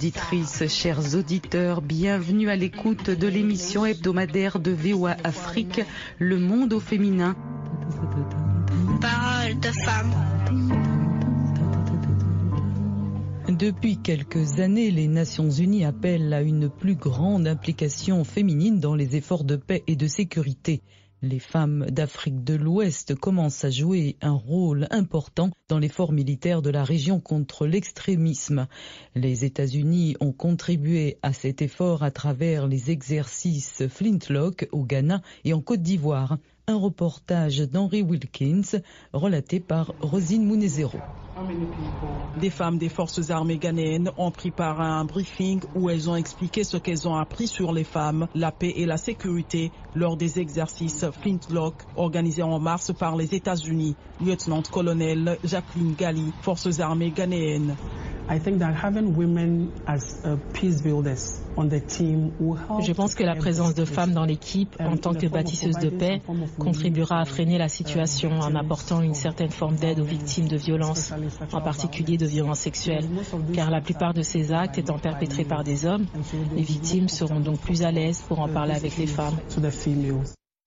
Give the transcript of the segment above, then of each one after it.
Auditrices, chers auditeurs, bienvenue à l'écoute de l'émission hebdomadaire de VOA Afrique, Le Monde au féminin. Parole de femme. Depuis quelques années, les Nations Unies appellent à une plus grande implication féminine dans les efforts de paix et de sécurité. Les femmes d'Afrique de l'Ouest commencent à jouer un rôle important dans l'effort militaire de la région contre l'extrémisme. Les États-Unis ont contribué à cet effort à travers les exercices Flintlock au Ghana et en Côte d'Ivoire. Un reportage d'Henry Wilkins relaté par Rosine Munezero. Des femmes des forces armées ghanéennes ont pris part à un briefing où elles ont expliqué ce qu'elles ont appris sur les femmes, la paix et la sécurité lors des exercices Flintlock organisés en mars par les États-Unis. Lieutenant-colonel Jacqueline Gali, forces armées ghanéennes. Je pense que la présence de femmes dans l'équipe en tant que bâtisseuses de paix contribuera à freiner la situation en apportant une certaine forme d'aide aux victimes de violences, en particulier de violences sexuelles, car la plupart de ces actes étant perpétrés par des hommes, les victimes seront donc plus à l'aise pour en parler avec les femmes.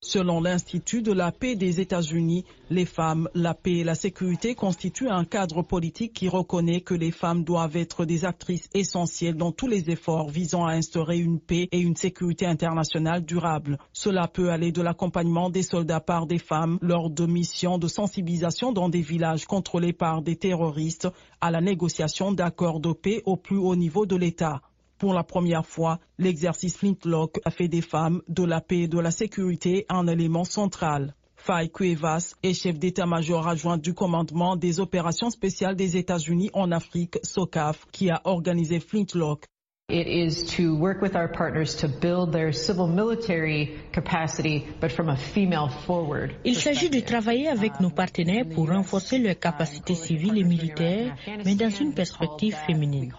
Selon l'Institut de la paix des États-Unis, les femmes, la paix et la sécurité constituent un cadre politique qui reconnaît que les femmes doivent être des actrices essentielles dans tous les efforts visant à instaurer une paix et une sécurité internationale durable. Cela peut aller de l'accompagnement des soldats par des femmes lors de missions de sensibilisation dans des villages contrôlés par des terroristes à la négociation d'accords de paix au plus haut niveau de l'État. Pour la première fois, l'exercice Flintlock a fait des femmes, de la paix et de la sécurité un élément central. Faye Cuevas est chef d'état-major adjoint du commandement des opérations spéciales des États-Unis en Afrique, SOCAF, qui a organisé Flintlock. It is to work with our partners to build their civil military capacity, but from a female forward. Il s'agit de travailler avec nos partenaires pour renforcer leurs capacités civiles et militaires, mais dans une perspective féminine.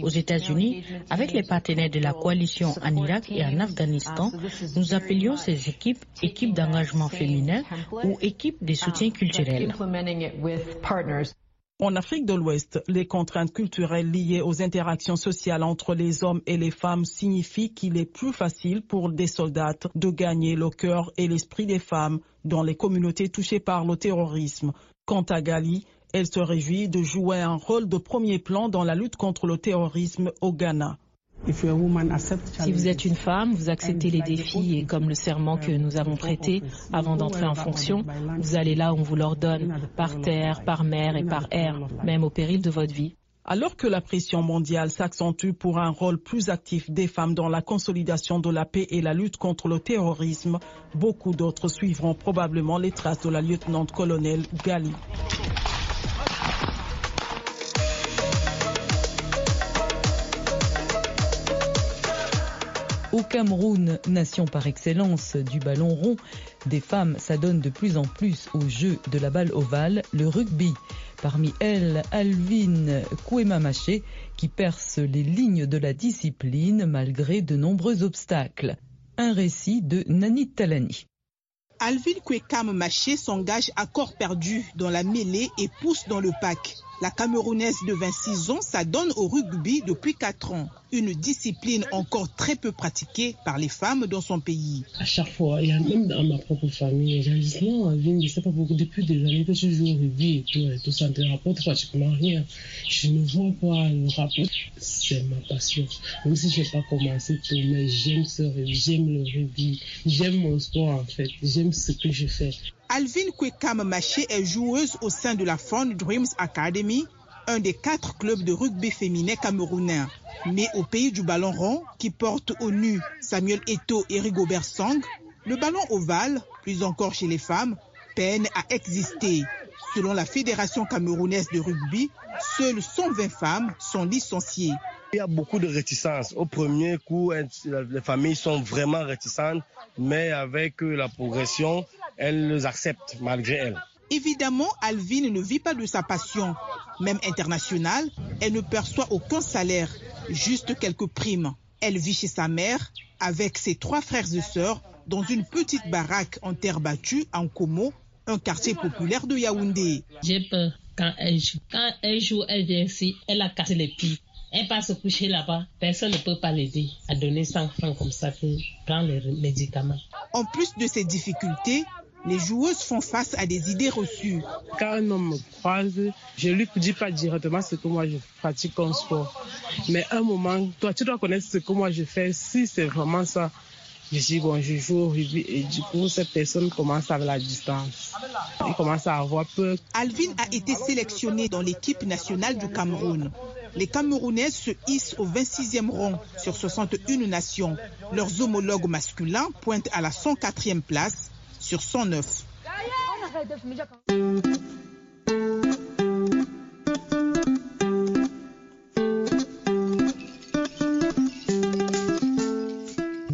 Aux États-Unis, avec les partenaires de la coalition en Irak et en Afghanistan, nous appelions ces équipes équipes d'engagement féminin ou équipes de soutien culturel. En Afrique de l'Ouest, les contraintes culturelles liées aux interactions sociales entre les hommes et les femmes signifient qu'il est plus facile pour des soldats de gagner le cœur et l'esprit des femmes dans les communautés touchées par le terrorisme. Quant à Gali, elle se réjouit de jouer un rôle de premier plan dans la lutte contre le terrorisme au Ghana. Si vous êtes une femme, vous acceptez les défis et comme le serment que nous avons prêté avant d'entrer en fonction, vous allez là où on vous l'ordonne, par terre, par mer et par air, même au péril de votre vie. Alors que la pression mondiale s'accentue pour un rôle plus actif des femmes dans la consolidation de la paix et la lutte contre le terrorisme, beaucoup d'autres suivront probablement les traces de la lieutenant-colonel Gali. Au Cameroun, nation par excellence du ballon rond, des femmes s'adonnent de plus en plus au jeu de la balle ovale, le rugby. Parmi elles, Alvin Kouemamaché, qui perce les lignes de la discipline malgré de nombreux obstacles. Un récit de Nani Talani. Alvin Maché s'engage à corps perdu dans la mêlée et pousse dans le pack. La Camerounaise de 26 ans s'adonne au rugby depuis 4 ans, une discipline encore très peu pratiquée par les femmes dans son pays. À chaque fois, et même dans ma propre famille, je dis non, je ne sais pas beaucoup, depuis des années que je joue au rugby et tout, et tout ça ne te rapporte pratiquement rien. Je ne vois pas le rapport. C'est ma passion. Même si je n'ai pas commencé tout, mais j'aime ce rugby, j'aime le rugby, j'aime mon sport en fait, j'aime ce que je fais. Alvin Kwekam Maché est joueuse au sein de la Fun Dreams Academy, un des quatre clubs de rugby féminin camerounais. Mais au pays du ballon rond, qui porte au nu Samuel Eto et Rigobert Song, le ballon ovale, plus encore chez les femmes, peine à exister. Selon la Fédération camerounaise de rugby, Seules 120 femmes sont licenciées. Il y a beaucoup de réticences. Au premier coup, les familles sont vraiment réticentes, mais avec la progression, elles les acceptent malgré elles. Évidemment, Alvin ne vit pas de sa passion. Même internationale, elle ne perçoit aucun salaire, juste quelques primes. Elle vit chez sa mère avec ses trois frères et sœurs dans une petite baraque en terre battue en Como, un quartier populaire de Yaoundé. J'ai peur quand elle joue. Quand elle joue, elle vient ici, elle a cassé les pieds. Elle passe se coucher là-bas. Personne ne peut pas l'aider à donner 100 francs comme ça pour prendre les médicaments. En plus de ces difficultés, les joueuses font face à des idées reçues. Quand un homme me croise, je ne lui dis pas directement ce que moi je pratique comme sport. Mais à un moment, toi, tu dois connaître ce que moi je fais. Si c'est vraiment ça, je dis, bon, je joue au rugby et du coup, cette personne commence à la distance. Il commence à avoir peur. Alvin a été sélectionné dans l'équipe nationale du Cameroun. Les Camerounais se hissent au 26e rang sur 61 nations. Leurs homologues masculins pointent à la 104e place sur 109.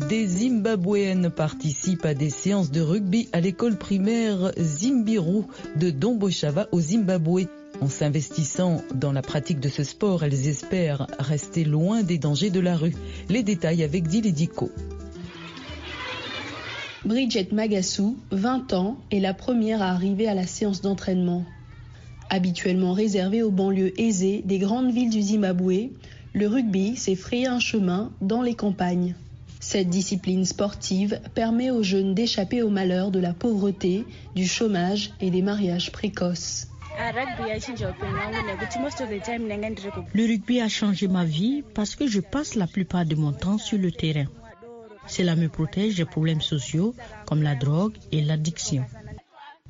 Des Zimbabwéennes participent à des séances de rugby à l'école primaire Zimbiru de Dombochava au Zimbabwe. En s'investissant dans la pratique de ce sport, elles espèrent rester loin des dangers de la rue. Les détails avec Diledico. Bridget Magassou, 20 ans, est la première à arriver à la séance d'entraînement. Habituellement réservée aux banlieues aisées des grandes villes du Zimbabwe, le rugby s'est frayé un chemin dans les campagnes. Cette discipline sportive permet aux jeunes d'échapper au malheur de la pauvreté, du chômage et des mariages précoces. Le rugby a changé ma vie parce que je passe la plupart de mon temps sur le terrain. Cela me protège des problèmes sociaux comme la drogue et l'addiction.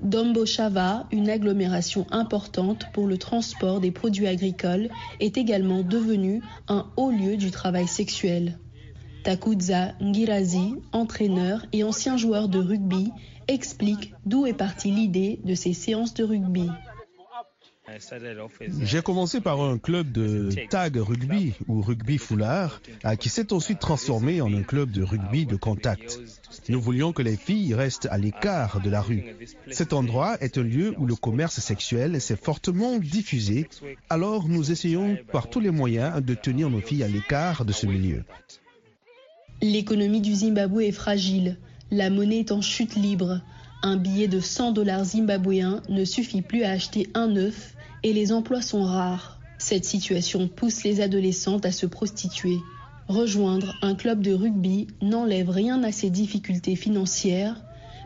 Dombo Chava, une agglomération importante pour le transport des produits agricoles, est également devenue un haut lieu du travail sexuel. Takudza Ngirazi, entraîneur et ancien joueur de rugby, explique d'où est partie l'idée de ces séances de rugby. J'ai commencé par un club de tag rugby ou rugby foulard qui s'est ensuite transformé en un club de rugby de contact. Nous voulions que les filles restent à l'écart de la rue. Cet endroit est un lieu où le commerce sexuel s'est fortement diffusé, alors nous essayons par tous les moyens de tenir nos filles à l'écart de ce milieu. L'économie du Zimbabwe est fragile. La monnaie est en chute libre. Un billet de 100 dollars zimbabwéens ne suffit plus à acheter un œuf et les emplois sont rares. Cette situation pousse les adolescentes à se prostituer. Rejoindre un club de rugby n'enlève rien à ces difficultés financières,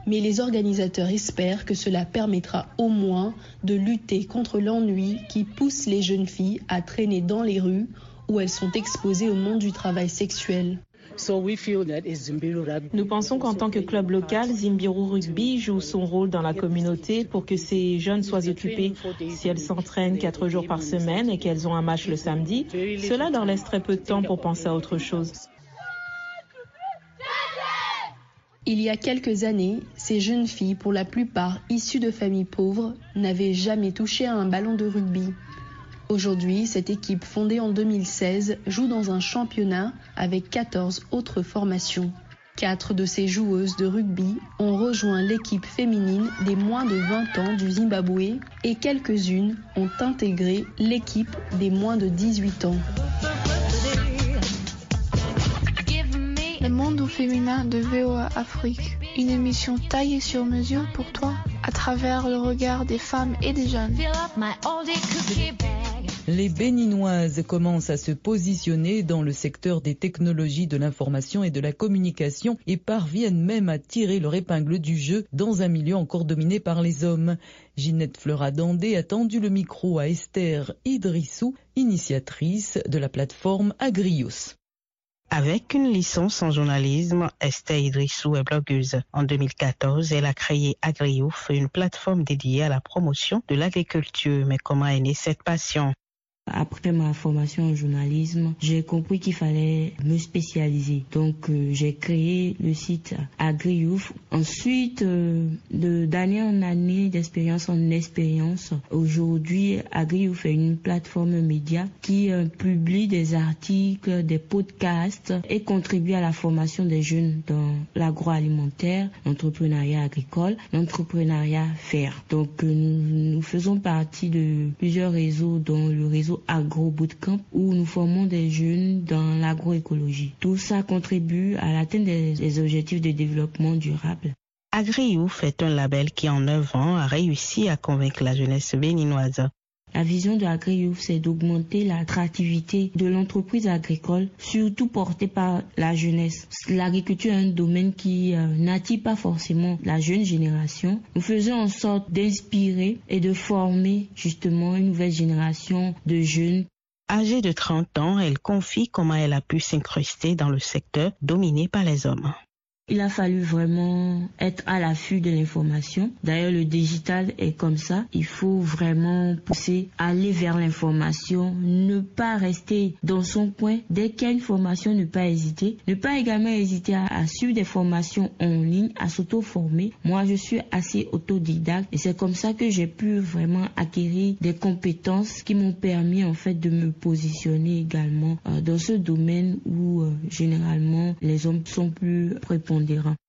mais les organisateurs espèrent que cela permettra au moins de lutter contre l'ennui qui pousse les jeunes filles à traîner dans les rues où elles sont exposées au monde du travail sexuel. Nous pensons qu'en tant que club local, Zimbiru Rugby joue son rôle dans la communauté pour que ces jeunes soient occupés. Si elles s'entraînent quatre jours par semaine et qu'elles ont un match le samedi, cela leur laisse très peu de temps pour penser à autre chose. Il y a quelques années, ces jeunes filles, pour la plupart issues de familles pauvres, n'avaient jamais touché à un ballon de rugby. Aujourd'hui, cette équipe fondée en 2016 joue dans un championnat avec 14 autres formations. Quatre de ces joueuses de rugby ont rejoint l'équipe féminine des moins de 20 ans du Zimbabwe et quelques-unes ont intégré l'équipe des moins de 18 ans. Le monde au féminin de VOA Afrique, une émission taillée sur mesure pour toi à travers le regard des femmes et des jeunes. Les Béninoises commencent à se positionner dans le secteur des technologies de l'information et de la communication et parviennent même à tirer leur épingle du jeu dans un milieu encore dominé par les hommes. Ginette Fleurat Dandé a tendu le micro à Esther Idrissou, initiatrice de la plateforme Agrius. Avec une licence en journalisme, Esther Idrissou est blogueuse. En 2014, elle a créé Agriouf, une plateforme dédiée à la promotion de l'agriculture. Mais comment est née cette passion? Après ma formation en journalisme, j'ai compris qu'il fallait me spécialiser. Donc euh, j'ai créé le site AgriYouth. Ensuite, euh, d'année en année, d'expérience en expérience, aujourd'hui AgriYouth est une plateforme média qui euh, publie des articles, des podcasts et contribue à la formation des jeunes dans l'agroalimentaire, l'entrepreneuriat agricole, l'entrepreneuriat faire. Donc nous, nous faisons partie de plusieurs réseaux dont le réseau Agro Bootcamp où nous formons des jeunes dans l'agroécologie. Tout ça contribue à l'atteinte des, objectifs de développement durable. AgriYouth est un label qui en 9 ans a réussi à convaincre la jeunesse béninoise. La vision de AgriYouth, c'est d'augmenter l'attractivité de l'entreprise agricole, surtout portée par la jeunesse. L'agriculture est un domaine qui euh, n'attire pas forcément la jeune génération. Nous faisons en sorte d'inspirer et de former justement une nouvelle génération de jeunes. Âgée de 30 ans, elle confie comment elle a pu s'incruster dans le secteur dominé par les hommes. Il a fallu vraiment être à l'affût de l'information. D'ailleurs, le digital est comme ça. Il faut vraiment pousser, aller vers l'information, ne pas rester dans son coin. Dès qu'il y a une formation, ne pas hésiter. Ne pas également hésiter à, suivre des formations en ligne, à s'auto-former. Moi, je suis assez autodidacte et c'est comme ça que j'ai pu vraiment acquérir des compétences qui m'ont permis en fait de me positionner également euh, dans ce domaine où euh, généralement les hommes sont plus prépondérants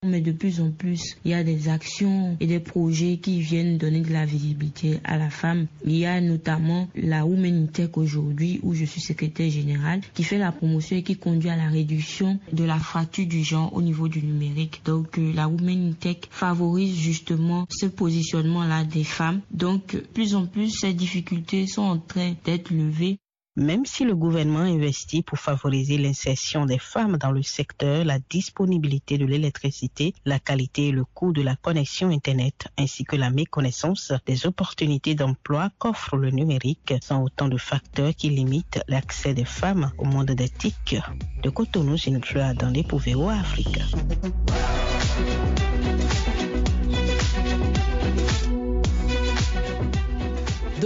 mais de plus en plus, il y a des actions et des projets qui viennent donner de la visibilité à la femme. Il y a notamment la Women Tech aujourd'hui, où je suis secrétaire générale, qui fait la promotion et qui conduit à la réduction de la fracture du genre au niveau du numérique. Donc euh, la Women Tech favorise justement ce positionnement-là des femmes. Donc plus en plus, ces difficultés sont en train d'être levées même si le gouvernement investit pour favoriser l'insertion des femmes dans le secteur, la disponibilité de l'électricité, la qualité et le coût de la connexion Internet, ainsi que la méconnaissance des opportunités d'emploi qu'offre le numérique sont autant de facteurs qui limitent l'accès des femmes au monde des TIC. De Cotonou, Gintra dans les Pouvéo Afrique.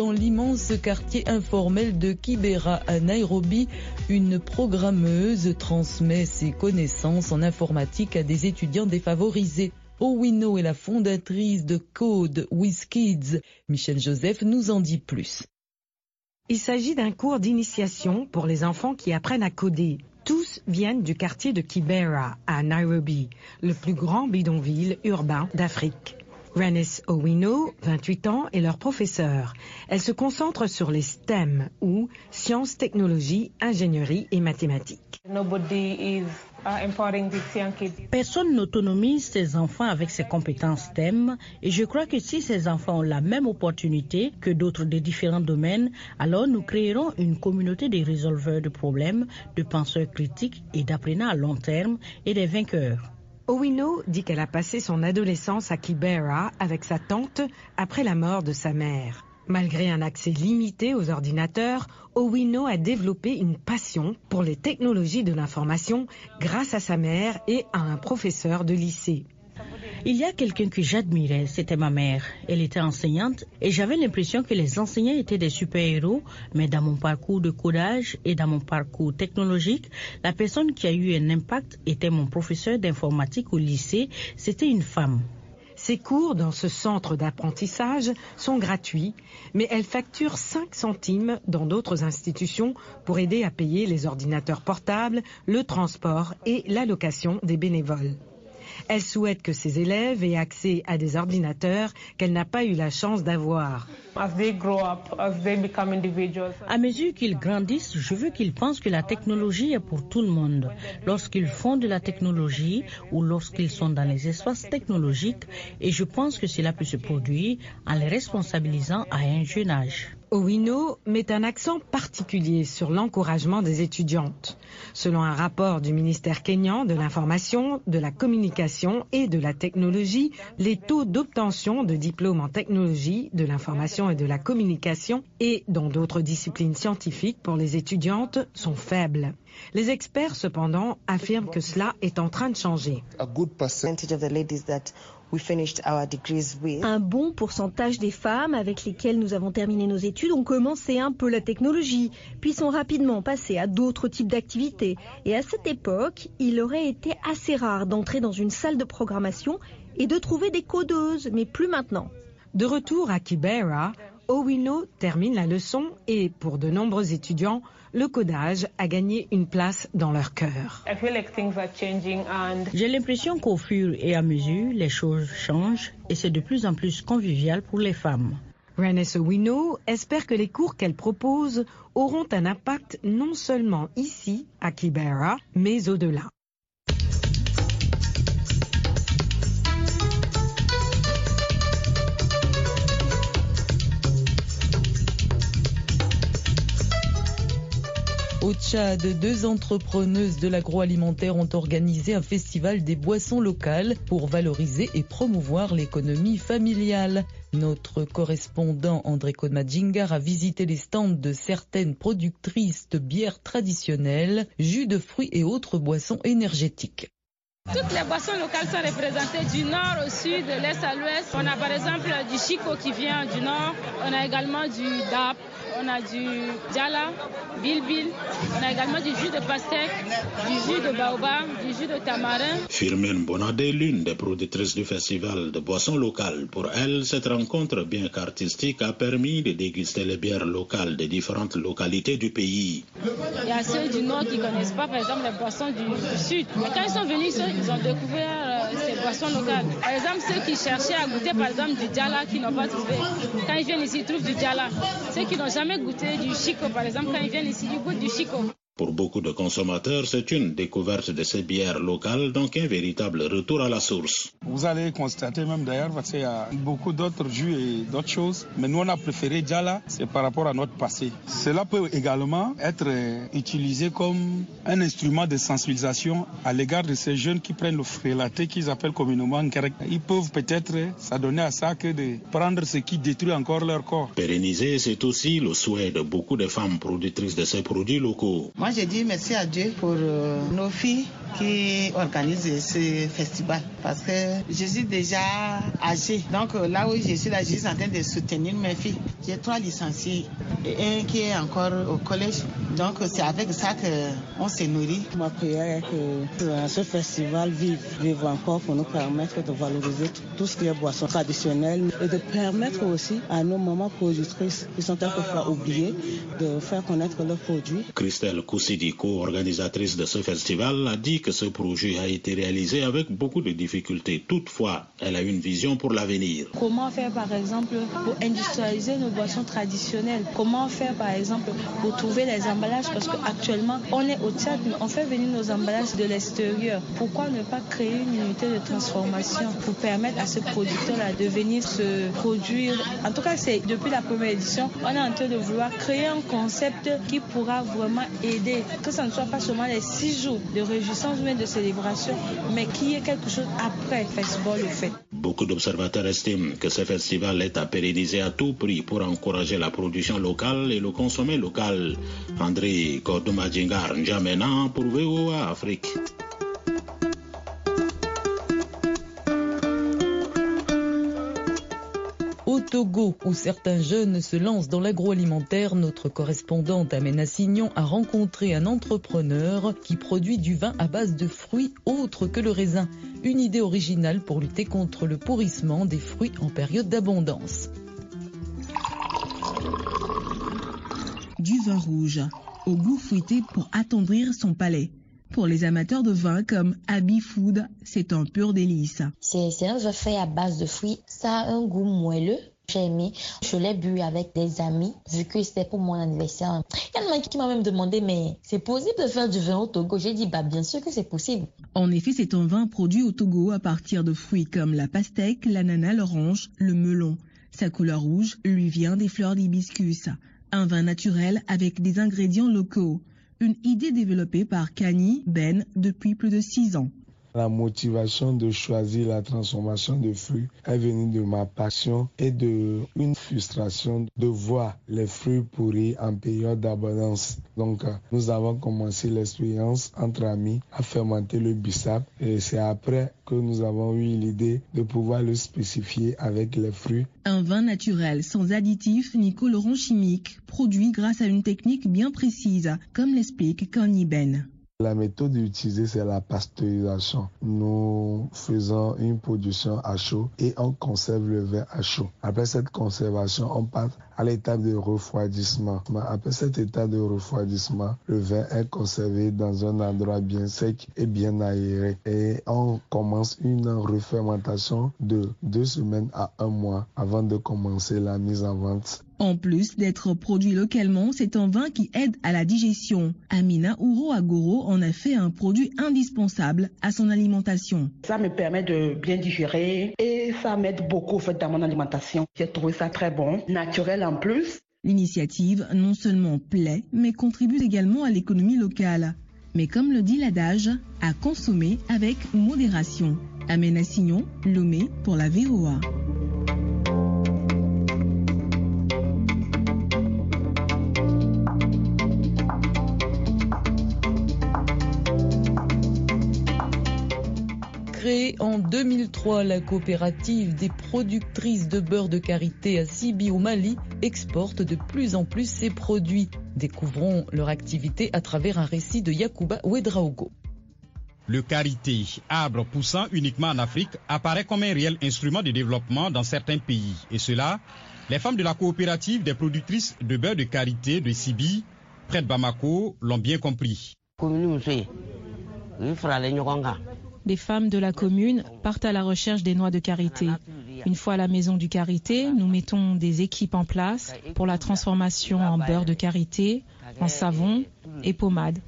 Dans l'immense quartier informel de Kibera à Nairobi, une programmeuse transmet ses connaissances en informatique à des étudiants défavorisés. Owino est la fondatrice de Code with Kids. Michel Joseph nous en dit plus. Il s'agit d'un cours d'initiation pour les enfants qui apprennent à coder. Tous viennent du quartier de Kibera à Nairobi, le plus grand bidonville urbain d'Afrique. Renis Owino, 28 ans, est leur professeur. Elle se concentre sur les STEM ou sciences, technologies, ingénierie et mathématiques. Uh, Personne n'autonomise ses enfants avec ses compétences STEM et je crois que si ces enfants ont la même opportunité que d'autres des différents domaines, alors nous créerons une communauté de résolveurs de problèmes, de penseurs critiques et d'apprenants à long terme et des vainqueurs. Owino dit qu'elle a passé son adolescence à Kibera avec sa tante après la mort de sa mère. Malgré un accès limité aux ordinateurs, Owino a développé une passion pour les technologies de l'information grâce à sa mère et à un professeur de lycée. Il y a quelqu'un que j'admirais, c'était ma mère. Elle était enseignante et j'avais l'impression que les enseignants étaient des super-héros, mais dans mon parcours de codage et dans mon parcours technologique, la personne qui a eu un impact était mon professeur d'informatique au lycée, c'était une femme. Ces cours dans ce centre d'apprentissage sont gratuits, mais elle facture 5 centimes dans d'autres institutions pour aider à payer les ordinateurs portables, le transport et l'allocation des bénévoles. Elle souhaite que ses élèves aient accès à des ordinateurs qu'elle n'a pas eu la chance d'avoir. À mesure qu'ils grandissent, je veux qu'ils pensent que la technologie est pour tout le monde. Lorsqu'ils font de la technologie ou lorsqu'ils sont dans les espaces technologiques, et je pense que cela peut se produire en les responsabilisant à un jeune âge. Owino met un accent particulier sur l'encouragement des étudiantes. Selon un rapport du ministère kényan de l'information, de la communication et de la technologie, les taux d'obtention de diplômes en technologie, de l'information et de la communication et dans d'autres disciplines scientifiques pour les étudiantes sont faibles. Les experts, cependant, affirment que cela est en train de changer. Un bon pourcentage des femmes avec lesquelles nous avons terminé nos études ont commencé un peu la technologie, puis sont rapidement passées à d'autres types d'activités. Et à cette époque, il aurait été assez rare d'entrer dans une salle de programmation et de trouver des codeuses, mais plus maintenant. De retour à Kibera, Owino termine la leçon et, pour de nombreux étudiants, le codage a gagné une place dans leur cœur. J'ai l'impression qu'au fur et à mesure, les choses changent et c'est de plus en plus convivial pour les femmes. Renée Owino espère que les cours qu'elle propose auront un impact non seulement ici, à Kibera, mais au-delà. Au Tchad, deux entrepreneuses de l'agroalimentaire ont organisé un festival des boissons locales pour valoriser et promouvoir l'économie familiale. Notre correspondant André Kodmadjingar a visité les stands de certaines productrices de bières traditionnelles, jus de fruits et autres boissons énergétiques. Toutes les boissons locales sont représentées du nord au sud, de l'est à l'ouest. On a par exemple du chico qui vient du nord. On a également du DAP, on a du Djala, Bilbil, on a également du jus de pastèque, du jus de baobab, du jus de tamarin. Firmin Bonadé, l'une des productrices du festival de boissons locales. Pour elle, cette rencontre bien qu'artistique a permis de déguster les bières locales des différentes localités du pays. Il y a ceux du nord qui ne connaissent pas, par exemple, les boissons du, sud. Mais quand ils sont venus, ils ont découvert euh, ces boissons locales. Par exemple, ceux qui cherchaient à goûter, par exemple, du Djala, qui n'ont pas trouvé. Quand ils viennent ici, ils trouvent du Djala. Ceux qui n'ont jamais goûté du Chico, par exemple, quand ils viennent ici, ils goûtent du Chico. Pour beaucoup de consommateurs, c'est une découverte de ces bières locales, donc un véritable retour à la source. Vous allez constater même d'ailleurs, parce qu'il y a beaucoup d'autres jus et d'autres choses, mais nous on a préféré Djala, c'est par rapport à notre passé. Cela peut également être utilisé comme un instrument de sensibilisation à l'égard de ces jeunes qui prennent le frélaté qu'ils appellent communément Nkerek. Ils peuvent peut-être s'adonner à ça que de prendre ce qui détruit encore leur corps. Pérenniser, c'est aussi le souhait de beaucoup de femmes productrices de ces produits locaux. Moi, je dis merci à Dieu pour euh, nos filles qui organisent ce festival parce que je suis déjà âgée. Donc euh, là où je suis là, je suis en train de soutenir mes filles. J'ai trois licenciés et un qui est encore au collège. Donc c'est avec ça qu'on se nourrit. Ma prière est que ce festival vive, vive encore pour nous permettre de valoriser tout ce qui est boisson traditionnelle et de permettre aussi à nos mamans productrices qui sont quelquefois oubliées de faire connaître leurs produits. Christelle Koussidiko, organisatrice de ce festival, a dit que ce projet a été réalisé avec beaucoup de difficultés. Toutefois, elle a une vision pour l'avenir. Comment faire par exemple pour industrialiser nos boissons traditionnelles? Comment faire par exemple pour trouver les emballages? Parce qu'actuellement, on est au Tchad, on fait venir nos emballages de l'extérieur. Pourquoi ne pas créer une unité de transformation pour permettre à ce producteur-là de venir se produire? En tout cas, c'est depuis la première édition, on est en train de vouloir créer un concept qui pourra vraiment aider, que ce ne soit pas seulement les six jours de réjouissance ou de célébration, mais qu'il y ait quelque chose après festival le fait. Beaucoup d'observateurs estiment que ce festival est à pérenniser à tout prix pour encourager la production locale et le consommer local. André Kodomadjingar N'Djamena pour VOA Afrique. Togo, où certains jeunes se lancent dans l'agroalimentaire, notre correspondante Amena Signon a rencontré un entrepreneur qui produit du vin à base de fruits autres que le raisin. Une idée originale pour lutter contre le pourrissement des fruits en période d'abondance. Du vin rouge, au goût fruité pour attendrir son palais. Pour les amateurs de vin comme Abbey Food, c'est un pur délice. C'est un vin fait à base de fruits. Ça a un goût moelleux. J'ai aimé. Je l'ai bu avec des amis, vu que c'était pour mon anniversaire. Il y en a qui m'a même demandé, mais c'est possible de faire du vin au Togo? J'ai dit, bah bien sûr que c'est possible. En effet, c'est un vin produit au Togo à partir de fruits comme la pastèque, l'ananas, l'orange, le melon. Sa couleur rouge lui vient des fleurs d'hibiscus. Un vin naturel avec des ingrédients locaux. une idée développée par Kani Ben depuis plus de six ans. La motivation de choisir la transformation de fruits est venue de ma passion et de une frustration de voir les fruits pourris en période d'abondance. Donc, nous avons commencé l'expérience entre amis à fermenter le bissap et c'est après que nous avons eu l'idée de pouvoir le spécifier avec les fruits. Un vin naturel sans additifs ni colorants chimiques, produit grâce à une technique bien précise, comme l'explique Connie Ben. La méthode utilisée, c'est la pasteurisation. Nous faisons une production à chaud et on conserve le vin à chaud. Après cette conservation, on passe à l'étape de refroidissement. Après cette étape de refroidissement, le vin est conservé dans un endroit bien sec et bien aéré. Et on commence une refermentation de deux semaines à un mois avant de commencer la mise en vente. En plus d'être produit localement, c'est un vin qui aide à la digestion. Amina Ouro Agoro en a fait un produit indispensable à son alimentation. Ça me permet de bien digérer et ça m'aide beaucoup en fait, dans mon alimentation. J'ai trouvé ça très bon, naturel en plus. L'initiative non seulement plaît, mais contribue également à l'économie locale. Mais comme le dit l'adage, à consommer avec modération. Amena Signon, Lomé pour la VOA. Créée en 2003, la coopérative des productrices de beurre de karité à Sibi au Mali exporte de plus en plus ses produits. Découvrons leur activité à travers un récit de Yakuba Ouedraogo. Le karité, arbre poussant uniquement en Afrique, apparaît comme un réel instrument de développement dans certains pays. Et cela, les femmes de la coopérative des productrices de beurre de karité de Sibi, près de Bamako, l'ont bien compris. Les femmes de la commune partent à la recherche des noix de karité. Une fois à la maison du karité, nous mettons des équipes en place pour la transformation en beurre de karité, en savon et pommade.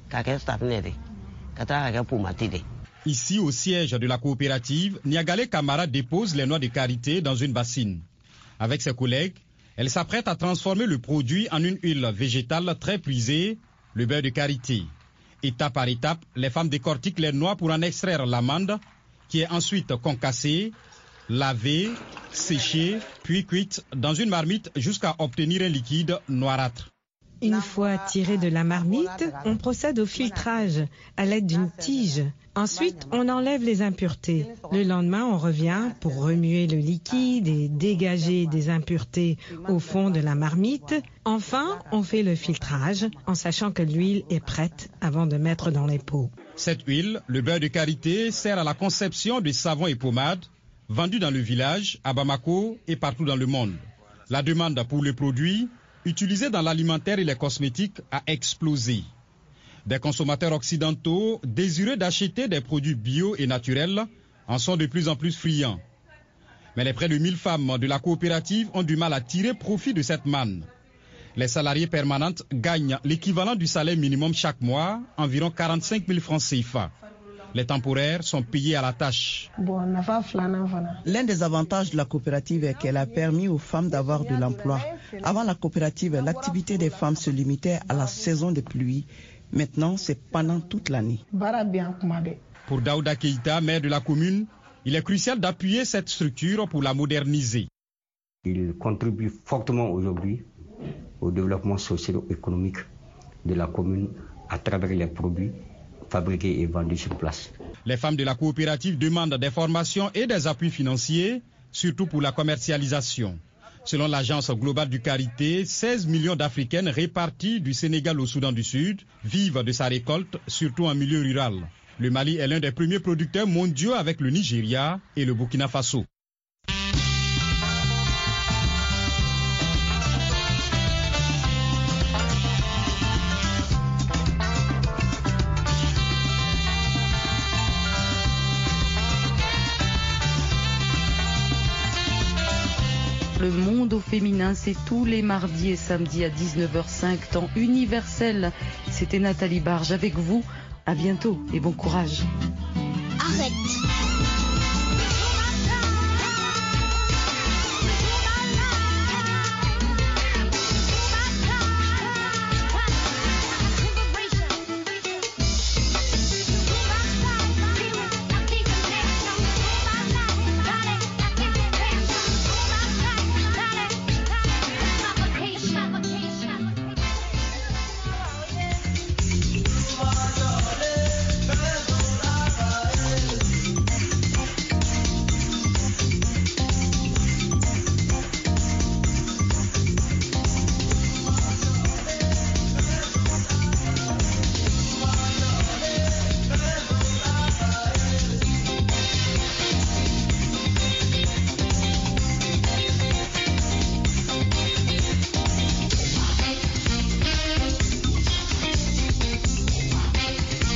Ici, au siège de la coopérative, Niagale Kamara dépose les noix de karité dans une bassine. Avec ses collègues, elle s'apprête à transformer le produit en une huile végétale très prisée, le beurre de karité. Étape par étape, les femmes décortiquent les noix pour en extraire l'amande, qui est ensuite concassée, lavée, séchée, puis cuite dans une marmite jusqu'à obtenir un liquide noirâtre. Une fois tiré de la marmite, on procède au filtrage à l'aide d'une tige. Ensuite, on enlève les impuretés. Le lendemain, on revient pour remuer le liquide et dégager des impuretés au fond de la marmite. Enfin, on fait le filtrage en sachant que l'huile est prête avant de mettre dans les pots. Cette huile, le beurre de karité, sert à la conception de savons et pommades vendus dans le village, à Bamako et partout dans le monde. La demande pour le produit utilisé dans l'alimentaire et les cosmétiques a explosé. Des consommateurs occidentaux désireux d'acheter des produits bio et naturels en sont de plus en plus friands. Mais les près de 1000 femmes de la coopérative ont du mal à tirer profit de cette manne. Les salariés permanentes gagnent l'équivalent du salaire minimum chaque mois, environ 45 000 francs CFA. Les temporaires sont payés à la tâche. L'un des avantages de la coopérative est qu'elle a permis aux femmes d'avoir de l'emploi. Avant la coopérative, l'activité des femmes se limitait à la saison de pluie. Maintenant, c'est pendant toute l'année. Pour Daouda Keïta, maire de la commune, il est crucial d'appuyer cette structure pour la moderniser. Il contribue fortement aujourd'hui au développement socio-économique de la commune à travers les produits fabriqués et vendus sur place. Les femmes de la coopérative demandent des formations et des appuis financiers, surtout pour la commercialisation. Selon l'agence globale du Carité, 16 millions d'Africaines réparties du Sénégal au Soudan du Sud vivent de sa récolte, surtout en milieu rural. Le Mali est l'un des premiers producteurs mondiaux avec le Nigeria et le Burkina Faso. Le monde au féminin, c'est tous les mardis et samedis à 19h05, temps universel. C'était Nathalie Barge avec vous. À bientôt et bon courage.